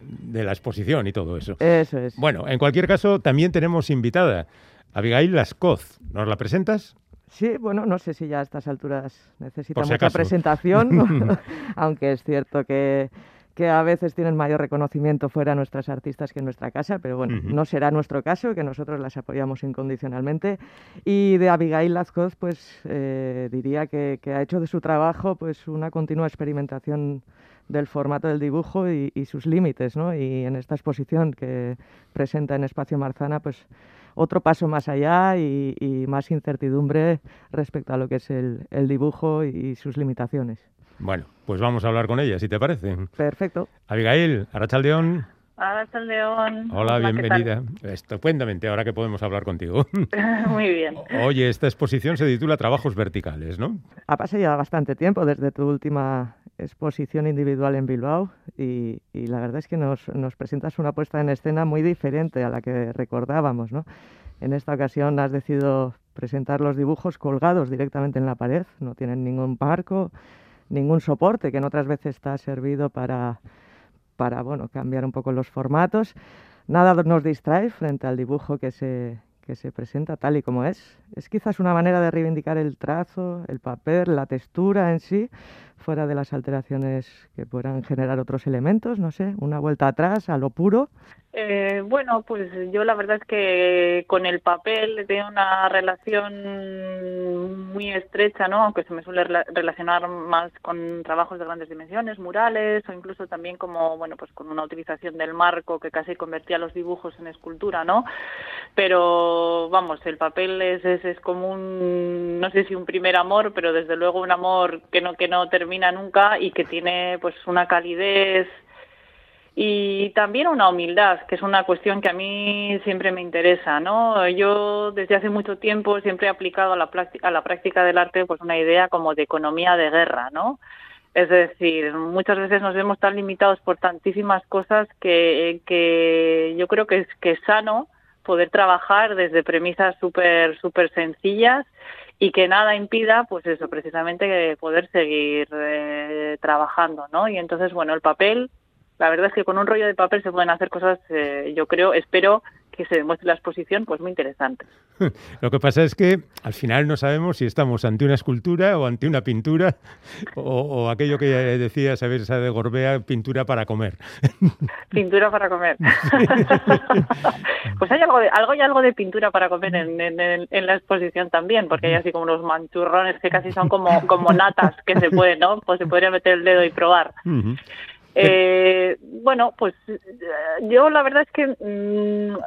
de la exposición y todo eso. Eso es. Bueno, en cualquier caso también tenemos invitada Abigail Lascoz. ¿Nos la presentas? Sí, bueno, no sé si ya a estas alturas necesita mucha presentación, aunque es cierto que que a veces tienen mayor reconocimiento fuera nuestras artistas que en nuestra casa, pero bueno, no será nuestro caso, que nosotros las apoyamos incondicionalmente. Y de Abigail Lazcoz, pues eh, diría que, ha hecho de su trabajo pues una continua experimentación del formato del dibujo y, sus límites, ¿no? Y en esta exposición que presenta en Espacio Marzana, pues otro paso más allá y, más incertidumbre respecto a lo que es el dibujo y sus limitaciones. Bueno, pues vamos a hablar con ella, si te parece. Perfecto. Abigail, Arachaldeón. Arachaldeón. Hola, Hola bienvenida. Estupendamente, ahora que podemos hablar contigo. Muy bien. Oye, esta exposición se titula Trabajos Verticales, ¿no? Ha pasado ya bastante tiempo desde tu última exposición individual en Bilbao y, la verdad es que nos, nos presentas una puesta en escena muy diferente a la que recordábamos, ¿no? En esta ocasión has decidido presentar los dibujos colgados directamente en la pared, no tienen ningún marco, ningún soporte, que en otras veces está servido para, para bueno, cambiar un poco los formatos. Nada nos distrae frente al dibujo que se, que se presenta tal y como es. Es quizás una manera de reivindicar el trazo, el papel, la textura en sí, fuera de las alteraciones que puedan generar otros elementos, no sé, una vuelta atrás a lo puro. Eh, bueno, pues yo la verdad es que con el papel tengo una relación muy estrecha, ¿no? Aunque se me suele relacionar más con trabajos de grandes dimensiones, murales o incluso también como, bueno, pues con una utilización del marco que casi convertía los dibujos en escultura, ¿no? Pero vamos, el papel es, es, es como un, no sé si un primer amor, pero desde luego un amor que no que no termina nunca y que tiene pues una calidez y también una humildad, que es una cuestión que a mí siempre me interesa, ¿no? Yo desde hace mucho tiempo siempre he aplicado a la, a la práctica del arte pues una idea como de economía de guerra, ¿no? Es decir, muchas veces nos vemos tan limitados por tantísimas cosas que, que yo creo que es, que es sano poder trabajar desde premisas súper súper sencillas y que nada impida, pues eso, precisamente poder seguir eh, trabajando, ¿no? Y entonces, bueno, el papel la verdad es que con un rollo de papel se pueden hacer cosas, eh, yo creo, espero que se demuestre la exposición, pues muy interesante. Lo que pasa es que al final no sabemos si estamos ante una escultura o ante una pintura o, aquello que decía saber esa de Gorbea, pintura para comer. Pintura para comer. pues hay algo, de, algo y algo de pintura para comer en, en, la exposición también, porque hay así como unos manchurrones que casi son como, como natas que se pueden, ¿no? Pues se podría meter el dedo y probar. Eh, bueno, pues eh, yo la verdad es que, mm,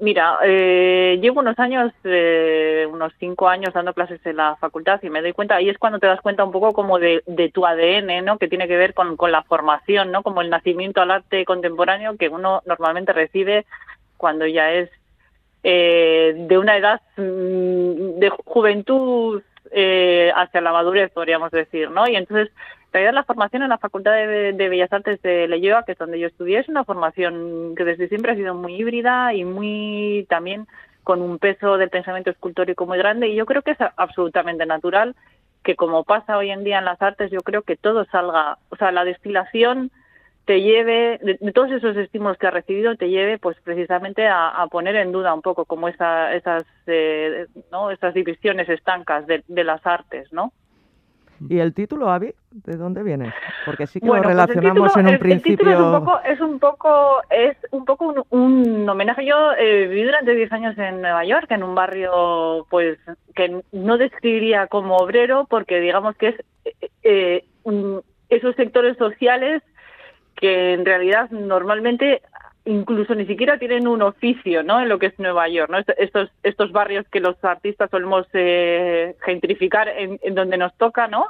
mira, eh, llevo unos años, eh, unos cinco años dando clases en la facultad y me doy cuenta, ahí es cuando te das cuenta un poco como de, de tu ADN, ¿no? Que tiene que ver con, con la formación, ¿no? Como el nacimiento al arte contemporáneo que uno normalmente recibe cuando ya es eh, de una edad mm, de juventud eh, hacia la madurez, podríamos decir, ¿no? Y entonces realidad la formación en la Facultad de, Bellas Artes de Leyoa, que es donde yo estudié, es una formación que desde siempre ha sido muy híbrida y muy también con un peso del pensamiento escultórico muy grande y yo creo que es absolutamente natural que como pasa hoy en día en las artes, yo creo que todo salga, o sea, la destilación te lleve, de, todos esos estímulos que ha recibido, te lleve pues precisamente a, poner en duda un poco como esa, esas, eh, ¿no? esas divisiones estancas de, de las artes, ¿no? ¿Y el título, Avi, de dónde viene? Porque sí que lo pues relacionamos en un principio. El título es un poco, es un poco, un, homenaje. Yo eh, viví durante 10 años en Nueva York, en un barrio, pues, que no describiría como obrero, porque digamos que es eh, eh esos sectores sociales que en realidad normalmente incluso ni siquiera tienen un oficio, ¿no? En lo que es Nueva York, ¿no? Estos estos barrios que los artistas solemos eh, gentrificar en, donde nos toca, ¿no?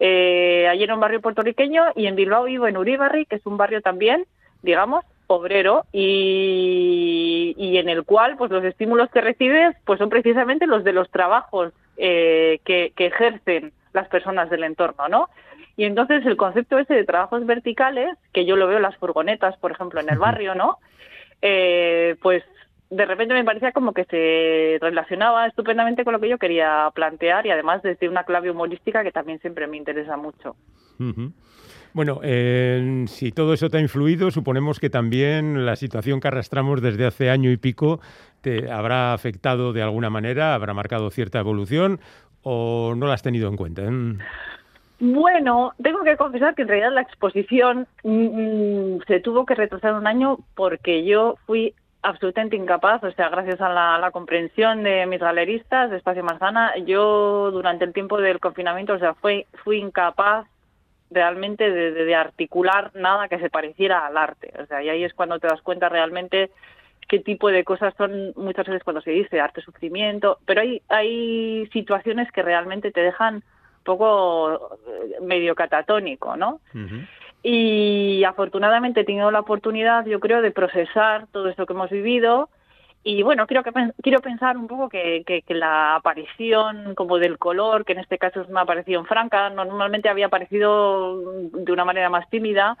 Eh, allí era un barrio puertorriqueño y en Bilbao vivo en Uribarri, que es un barrio también, digamos, obrero y, y en el cual, pues los estímulos que recibes, pues son precisamente los de los trabajos eh, que, que ejercen las personas del entorno, ¿no? Y entonces el concepto ese de trabajos verticales, que yo lo veo en las furgonetas, por ejemplo, en el barrio, ¿no? Eh, pues de repente me parecía como que se relacionaba estupendamente con lo que yo quería plantear y además desde una clave humorística que también siempre me interesa mucho. Bueno, eh, si todo eso te ha influido, suponemos que también la situación que arrastramos desde hace año y pico te habrá afectado de alguna manera, habrá marcado cierta evolución o no la has tenido en cuenta. Mm. Bueno, tengo que confesar que en realidad la exposición mm, se tuvo que retrasar un año porque yo fui absolutamente incapaz, o sea, gracias a la, comprensión de mis galeristas de Espacio Marzana, yo durante el tiempo del confinamiento, o sea, fui, fui incapaz realmente de, articular nada que se pareciera al arte. O sea, y ahí es cuando te das cuenta realmente qué tipo de cosas son muchas veces cuando se dice arte sufrimiento, pero hay, hay situaciones que realmente te dejan poco eh, medio catatónico, ¿no? Y afortunadamente he tenido la oportunidad, yo creo, de procesar todo esto que hemos vivido. Y bueno, quiero, que, quiero pensar un poco que, que, la aparición como del color, que en este caso es una aparición franca, normalmente había aparecido de una manera más tímida,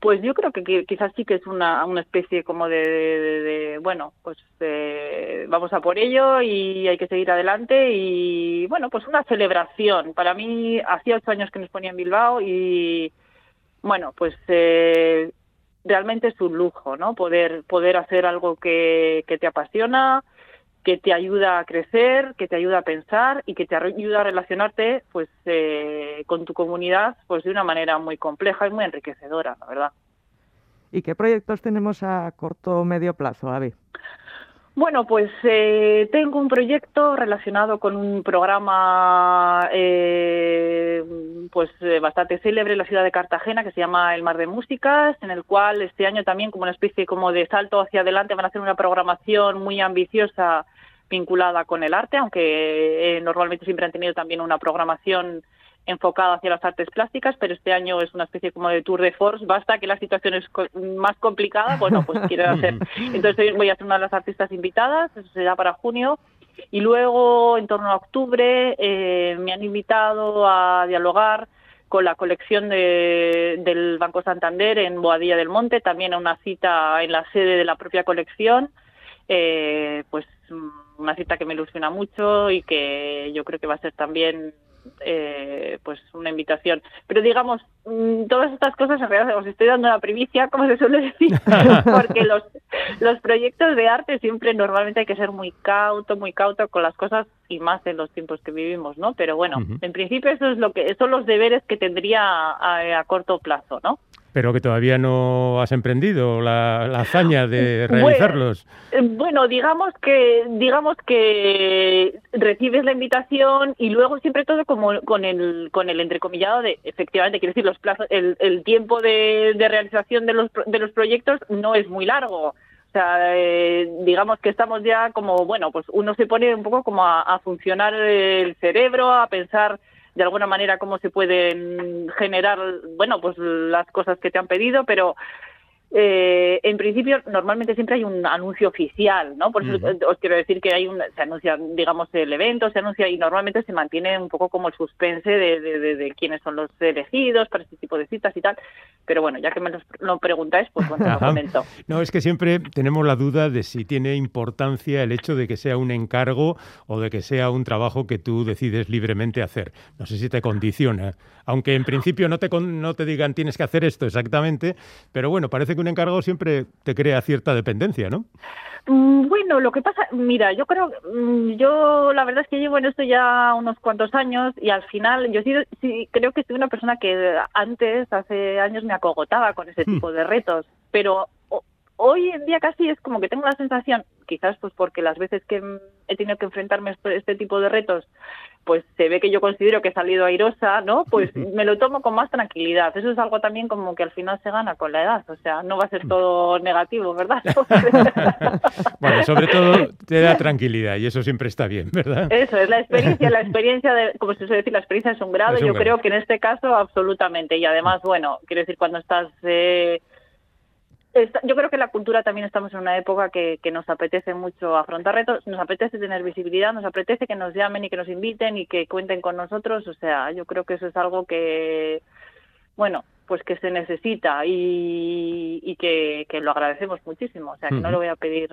pues yo creo que quizás sí que es una, una especie como de, bueno, pues eh, vamos a por ello y hay que seguir adelante y bueno, pues una celebración. Para mí hacía ocho años que nos ponía en Bilbao y bueno, pues eh, realmente es un lujo, ¿no? Poder, poder hacer algo que, que te apasiona, que te ayuda a crecer, que te ayuda a pensar y que te ayuda a relacionarte pues eh, con tu comunidad pues de una manera muy compleja y muy enriquecedora, la verdad. ¿Y qué proyectos tenemos a corto o medio plazo, Avi? Bueno, pues eh, tengo un proyecto relacionado con un programa eh, pues eh, bastante célebre en la ciudad de Cartagena que se llama El Mar de Músicas, en el cual este año también como una especie como de salto hacia adelante van a hacer una programación muy ambiciosa vinculada con el arte, aunque normalmente siempre han tenido también una programación enfocado hacia las artes plásticas, pero este año es una especie como de tour de force. Basta que la situación es más complicada, bueno, pues quiero hacer. Entonces voy a ser una de las artistas invitadas, eso será para junio. Y luego, en torno a octubre, eh, me han invitado a dialogar con la colección de, del Banco Santander en Boadilla del Monte, también a una cita en la sede de la propia colección. Eh, pues una cita que me ilusiona mucho y que yo creo que va a ser también eh, pues una invitación. Pero digamos, mm, todas estas cosas en realidad os estoy dando la primicia, como se suele decir, porque los, los proyectos de arte siempre normalmente hay que ser muy cauto, muy cauto con las cosas y más en los tiempos que vivimos, ¿no? Pero bueno, en principio eso es lo que, son los deberes que tendría a, a corto plazo, ¿no? Pero que todavía no has emprendido la, hazaña de realizarlos. Eh, bueno, digamos que digamos que recibes la invitación y luego siempre todo como con el con el entrecomillado de efectivamente quiero decir los plazos el, el tiempo de, de, realización de los de los proyectos no es muy largo. O sea, eh, digamos que estamos ya como bueno, pues uno se pone un poco como a funcionar el cerebro, a pensar de alguna manera cómo se pueden generar, bueno, pues las cosas que te han pedido, pero eh, en principio, normalmente siempre hay un anuncio oficial, ¿no? Por eso os quiero decir que hay un, se anuncia, digamos, el evento, se anuncia y normalmente se mantiene un poco como el suspense de, de, quiénes son los elegidos para este tipo de citas y tal. Pero bueno, ya que me lo preguntáis, pues bueno, lo comento. No, es que siempre tenemos la duda de si tiene importancia el hecho de que sea un encargo o de que sea un trabajo que tú decides libremente hacer. No sé si te condiciona. Aunque en principio no te, no te digan tienes que hacer esto exactamente, pero bueno, parece que un encargo siempre te crea cierta dependencia, ¿no? Mm, bueno, lo que pasa, mira, yo creo, mm, yo la verdad es que llevo en esto ya unos cuantos años y al final yo sí, creo que soy una persona que antes, hace años, me acogotaba con ese hmm. tipo de retos, pero hoy en día casi es como que tengo la sensación, quizás pues porque las veces que he tenido que enfrentarme a este, este tipo de retos, pues se ve que yo considero que he salido airosa, ¿no? Pues me lo tomo con más tranquilidad. Eso es algo también como que al final se gana con la edad, o sea, no va a ser todo negativo, ¿verdad? bueno, sobre todo te da tranquilidad y eso siempre está bien, ¿verdad? Eso es la experiencia, la experiencia de, como se suele decir, la experiencia es un grado, yo creo que en este caso absolutamente y además, bueno, quiero decir, cuando estás... Eh, yo creo que la cultura también estamos en una época que, que, nos apetece mucho afrontar retos, nos apetece tener visibilidad, nos apetece que nos llamen y que nos inviten y que cuenten con nosotros. O sea, yo creo que eso es algo que, bueno, pues que se necesita y, y que, que, lo agradecemos muchísimo. O sea, que no le voy a pedir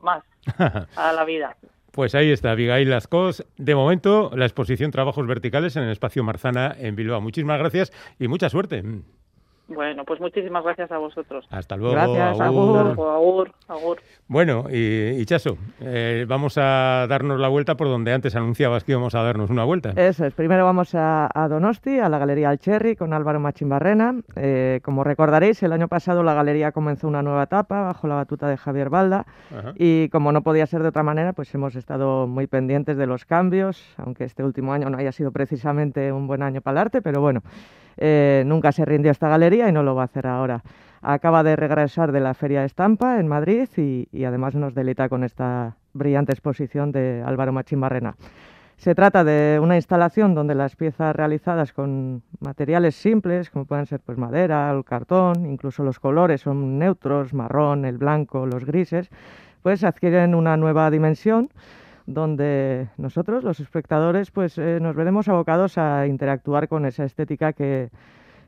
más a la vida. Pues ahí está, Abigail Lascos. De momento, la exposición Trabajos Verticales en el Espacio Marzana en Bilbao. Muchísimas gracias y mucha suerte. Bueno, pues muchísimas gracias a vosotros. Hasta luego. Gracias, agur. Agur, Bueno, y, Chaso, eh, vamos a darnos la vuelta por donde antes anunciabas que íbamos a darnos una vuelta. Eso es. Primero vamos a, Donosti, a la Galería Alcherri, con Álvaro Machimbarrena. Eh, como recordaréis, el año pasado la galería comenzó una nueva etapa bajo la batuta de Javier Balda. Y como no podía ser de otra manera, pues hemos estado muy pendientes de los cambios, aunque este último año no haya sido precisamente un buen año para el arte, pero bueno. Eh, nunca se rindió esta galería y no lo va a hacer ahora. Acaba de regresar de la Feria Estampa en Madrid y, además nos delita con esta brillante exposición de Álvaro Machín Barrena. Se trata de una instalación donde las piezas realizadas con materiales simples, como pueden ser pues, madera, el cartón, incluso los colores son neutros, marrón, el blanco, los grises, pues adquieren una nueva dimensión donde nosotros, los espectadores, pues eh, nos veremos abocados a interactuar con esa estética que,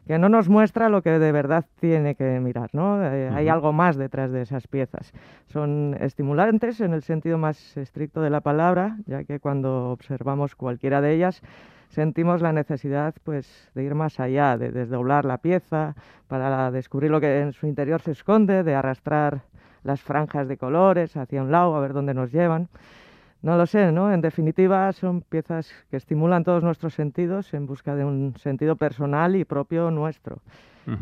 que, no nos muestra lo que de verdad tiene que mirar, ¿no? Eh, hay algo más detrás de esas piezas. Son estimulantes en el sentido más estricto de la palabra, ya que cuando observamos cualquiera de ellas sentimos la necesidad pues de ir más allá, de desdoblar la pieza para descubrir lo que en su interior se esconde, de arrastrar las franjas de colores hacia un lado a ver dónde nos llevan. No lo sé, ¿no? En definitiva, son piezas que estimulan todos nuestros sentidos en busca de un sentido personal y propio nuestro.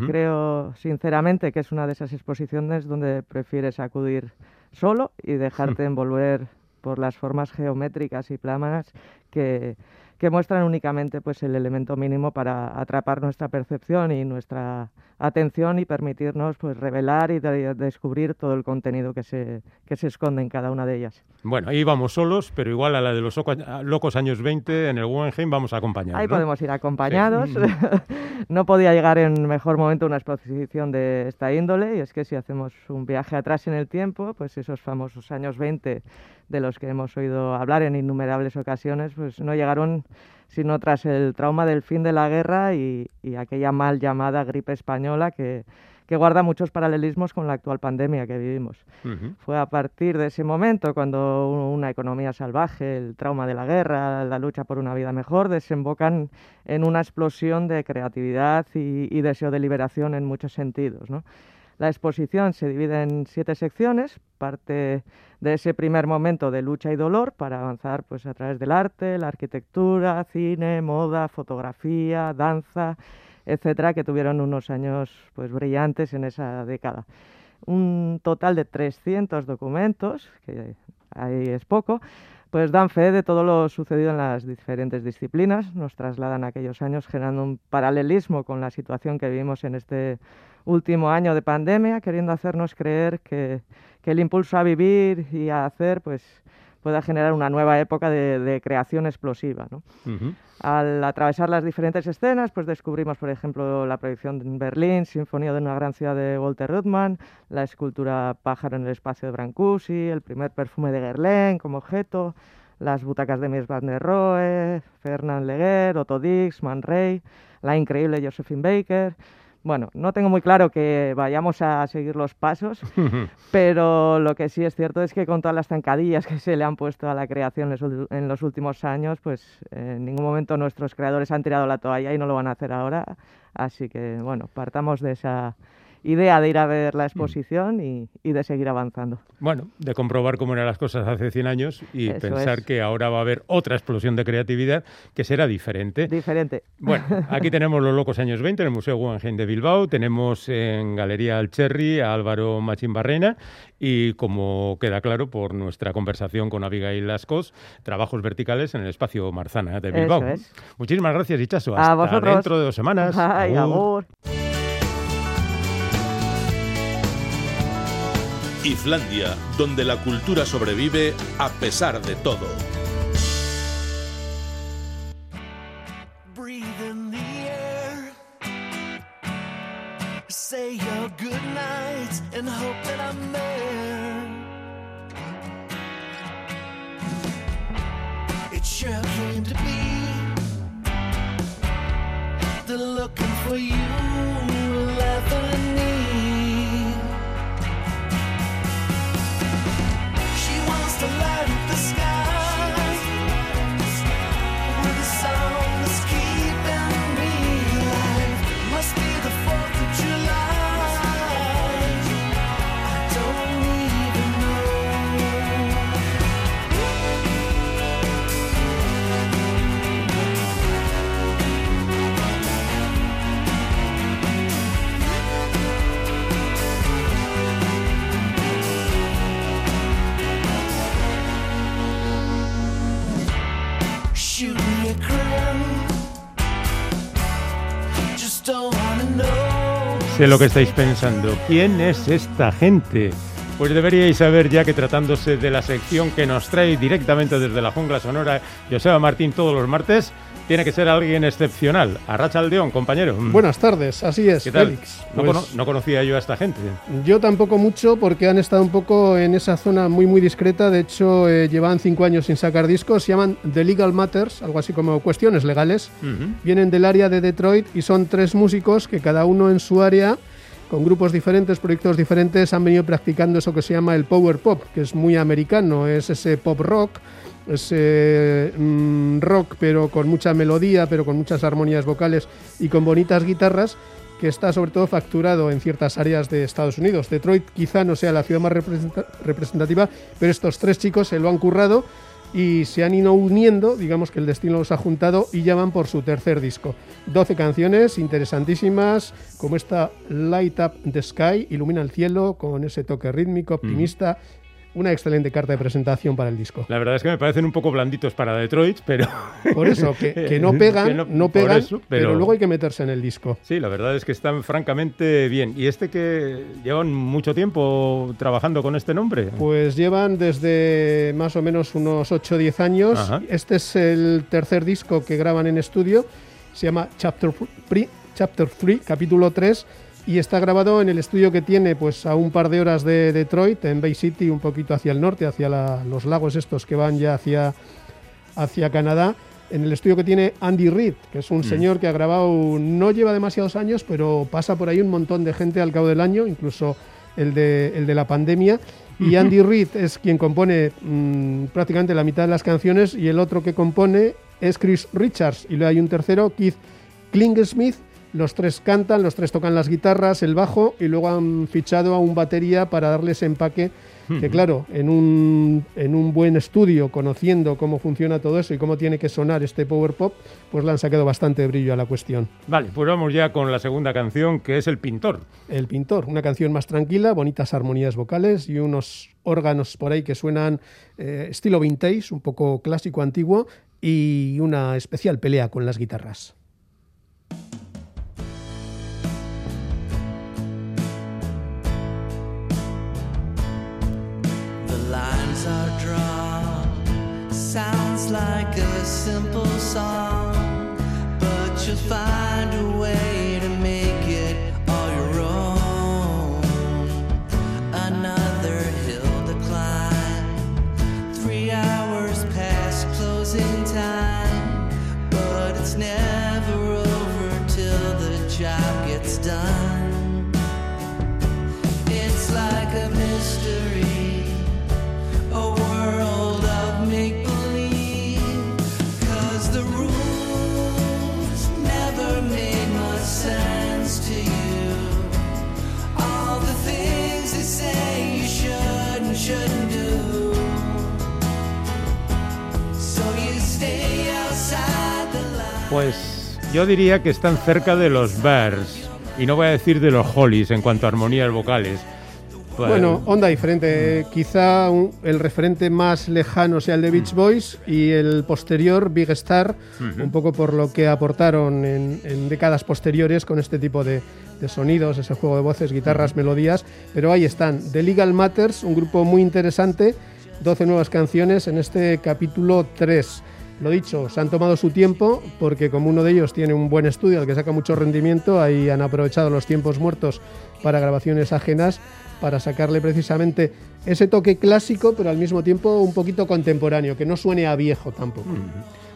Creo, sinceramente, que es una de esas exposiciones donde prefieres acudir solo y dejarte envolver por las formas geométricas y planas que, que muestran únicamente pues, el elemento mínimo para atrapar nuestra percepción y nuestra atención y permitirnos pues, revelar y descubrir todo el contenido que se, que se esconde en cada una de ellas. Bueno, ahí vamos solos, pero igual a la de los locos años 20 en el Guggenheim vamos acompañados. Ahí podemos ir acompañados. no podía llegar en mejor momento una exposición de esta índole y es que si hacemos un viaje atrás en el tiempo, pues esos famosos años 20 de los que hemos oído hablar en innumerables ocasiones, pues no llegaron sino tras el trauma del fin de la guerra y, aquella mal llamada gripe española que, guarda muchos paralelismos con la actual pandemia que vivimos. Fue a partir de ese momento cuando una economía salvaje, el trauma de la guerra, la lucha por una vida mejor, desembocan en una explosión de creatividad y, y deseo de liberación en muchos sentidos. ¿no? La exposición se divide en siete secciones, parte de ese primer momento de lucha y dolor para avanzar pues, a través del arte, la arquitectura, cine, moda, fotografía, danza, etcétera, que tuvieron unos años pues, brillantes en esa década. Un total de 300 documentos, que ahí es poco, pues dan fe de todo lo sucedido en las diferentes disciplinas, nos trasladan a aquellos años generando un paralelismo con la situación que vivimos en este último año de pandemia, queriendo hacernos creer que, el impulso a vivir y a hacer pues pueda generar una nueva época de, creación explosiva. Al atravesar las diferentes escenas, pues descubrimos, por ejemplo, la proyección en Berlín, Sinfonía de una gran ciudad de Walter Ruttmann, la escultura Pájaro en el espacio de Brancusi, el primer perfume de Guerlain como objeto, las butacas de Mies van der Rohe, Fernand Leguer, Otto Dix, Man Ray, la increíble Josephine Baker, bueno, no tengo muy claro que vayamos a seguir los pasos, pero lo que sí es cierto es que con todas las zancadillas que se le han puesto a la creación en los últimos años, pues en ningún momento nuestros creadores han tirado la toalla y no lo van a hacer ahora. Así que, bueno, partamos de esa idea de ir a ver la mm. exposición y, de seguir avanzando. Bueno, de comprobar cómo eran las cosas hace 100 años y pensar que ahora va a haber otra explosión de creatividad que será diferente. Diferente. Bueno, aquí tenemos los locos años 20 en el Museo Guggenheim de Bilbao, tenemos en Galería Alcherri a Álvaro Machín Barrena y como queda claro por nuestra conversación con Abigail Lascos, trabajos verticales en el espacio Marzana de Bilbao. Muchísimas gracias, Ichaso. Hasta dentro de dos semanas. Ay, amor. Islandia, donde la cultura sobrevive a pesar de todo. looking for you. Sé lo que estáis pensando. ¿Quién es esta gente? Pues deberíais saber ya que tratándose de la sección que nos trae directamente desde la jungla sonora Joseba Martín todos los martes, tiene que ser alguien excepcional. Arracha Aldeón, compañero. Buenas tardes, así es, ¿Qué tal? Félix. No, Pues cono- no conocía yo a esta gente. yo tampoco mucho porque han estado un poco en esa zona muy muy discreta. De hecho, eh, llevan cinco años sin sacar discos. Se llaman The Legal Matters, algo así como cuestiones legales. Vienen del área de Detroit y son tres músicos que cada uno en su área, con grupos diferentes, proyectos diferentes, han venido practicando eso que se llama el power pop, que es muy americano, es ese pop rock, ese mm, rock pero con mucha melodía, pero con muchas armonías vocales y con bonitas guitarras que está sobre todo facturado en ciertas áreas de Estados Unidos. Detroit quizá no sea la ciudad más representa- representativa, pero estos tres chicos se lo han currado y se han ido uniendo, digamos que el destino los ha juntado y ya van por su tercer disco. 12 canciones interesantísimas, como esta Light Up the Sky, ilumina el cielo con ese toque rítmico, optimista, una excelente carta de presentación para el disco. La verdad es que me parecen un poco blanditos para Detroit, pero... Por eso, que, que no pegan, Que no, pegan, eso, pero... luego hay que meterse en el disco. Sí, la verdad es que están francamente bien. ¿Y este que llevan mucho tiempo trabajando con este nombre? Pues llevan desde más o menos unos 8 o 10 años. Ajá. Este es el tercer disco que graban en estudio. Se llama Chapter 3, Chapter 3 capítulo 3. Y está grabado en el estudio que tiene pues a un par de horas de Detroit, en Bay City, un poquito hacia el norte, hacia la- los lagos estos que van ya hacia, hacia Canadá. En el estudio que tiene Andy Reid, que es un señor que ha grabado, no lleva demasiados años, pero pasa por ahí un montón de gente al cabo del año, incluso el de, el de la pandemia. Y Andy Reid es quien compone mm, prácticamente la mitad de las canciones y el otro que compone es Chris Richards. Y luego hay un tercero, Keith Klingesmith. Los tres cantan, los tres tocan las guitarras, el bajo y luego han fichado a un batería para darles empaque. Que claro, en un, en un buen estudio, conociendo cómo funciona todo eso y cómo tiene que sonar este power pop, pues le han sacado bastante brillo a la cuestión. Vale, pues vamos ya con la segunda canción, que es El Pintor. El Pintor, una canción más tranquila, bonitas armonías vocales y unos órganos por ahí que suenan eh, estilo vintage, un poco clásico antiguo y una especial pelea con las guitarras. Are drawn. Sounds like a simple song, but you'll find a way to make it all your own. Another hill to climb. Three hours past closing time, but it's never Pues yo diría que están cerca de los Bears. Y no voy a decir de los Hollies en cuanto a armonías vocales. Pues- Bueno, onda diferente. Quizá un- el referente más lejano sea el de Beach Boys y el posterior, Big Star, un poco por lo que aportaron en, en décadas posteriores con este tipo de, de sonidos, ese juego de voces, guitarras, melodías. Pero ahí están. The Legal Matters, un grupo muy interesante, 12 nuevas canciones en este capítulo 3. Lo dicho, se han tomado su tiempo porque como uno de ellos tiene un buen estudio al que saca mucho rendimiento, ahí han aprovechado los tiempos muertos para grabaciones ajenas para sacarle precisamente ese toque clásico, pero al mismo tiempo un poquito contemporáneo, que no suene a viejo tampoco.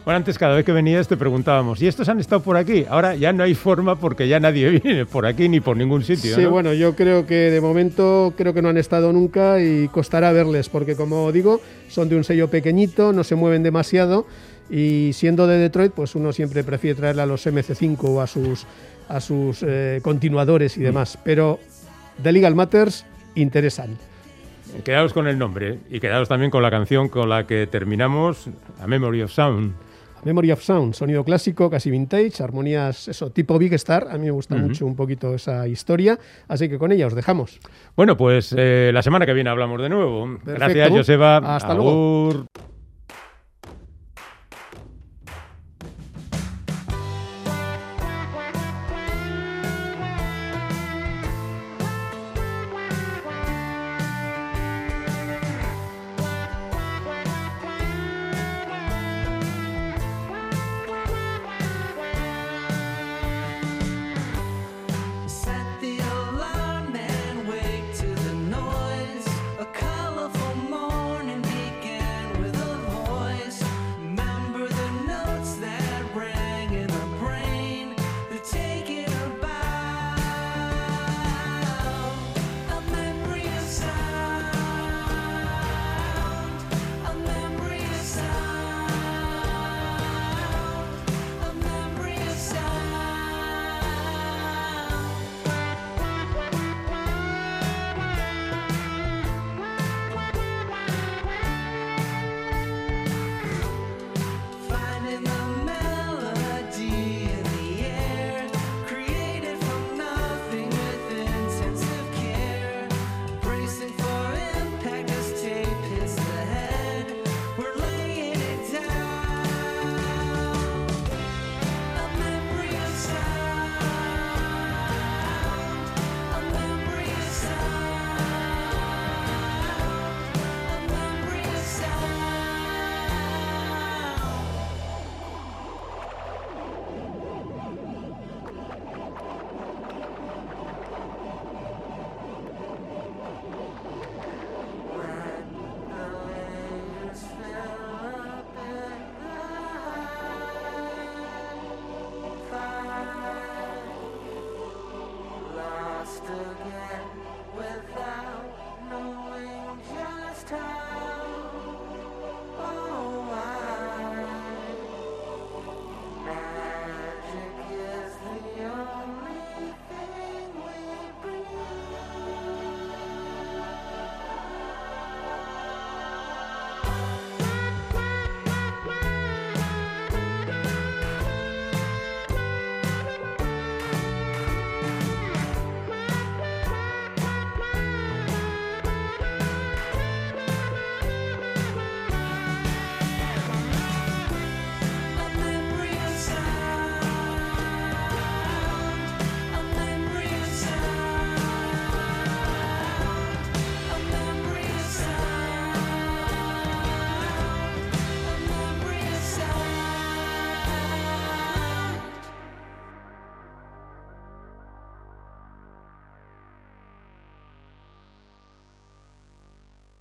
Bueno, antes cada vez que venías te preguntábamos, ¿y estos han estado por aquí? Ahora ya no hay forma porque ya nadie viene por aquí ni por ningún sitio. Sí, bueno, yo creo que de momento creo que no han estado nunca y costará verles porque como digo, son de un sello pequeñito, no se mueven demasiado y siendo de Detroit, pues uno siempre prefiere traerle a los MC5 o a sus, a sus eh, continuadores y mm. demás. Pero The Legal Matters interesan. Quedaos con el nombre y quedaos también con la canción con la que terminamos, A Memory of Sound. Memory of Sound, sonido clásico, casi vintage, armonías, eso, tipo Big Star. A mí me gusta mucho un poquito esa historia, así que con ella os dejamos. Bueno, pues eh, la semana que viene hablamos de nuevo. Gracias, Joseba. Hasta luego.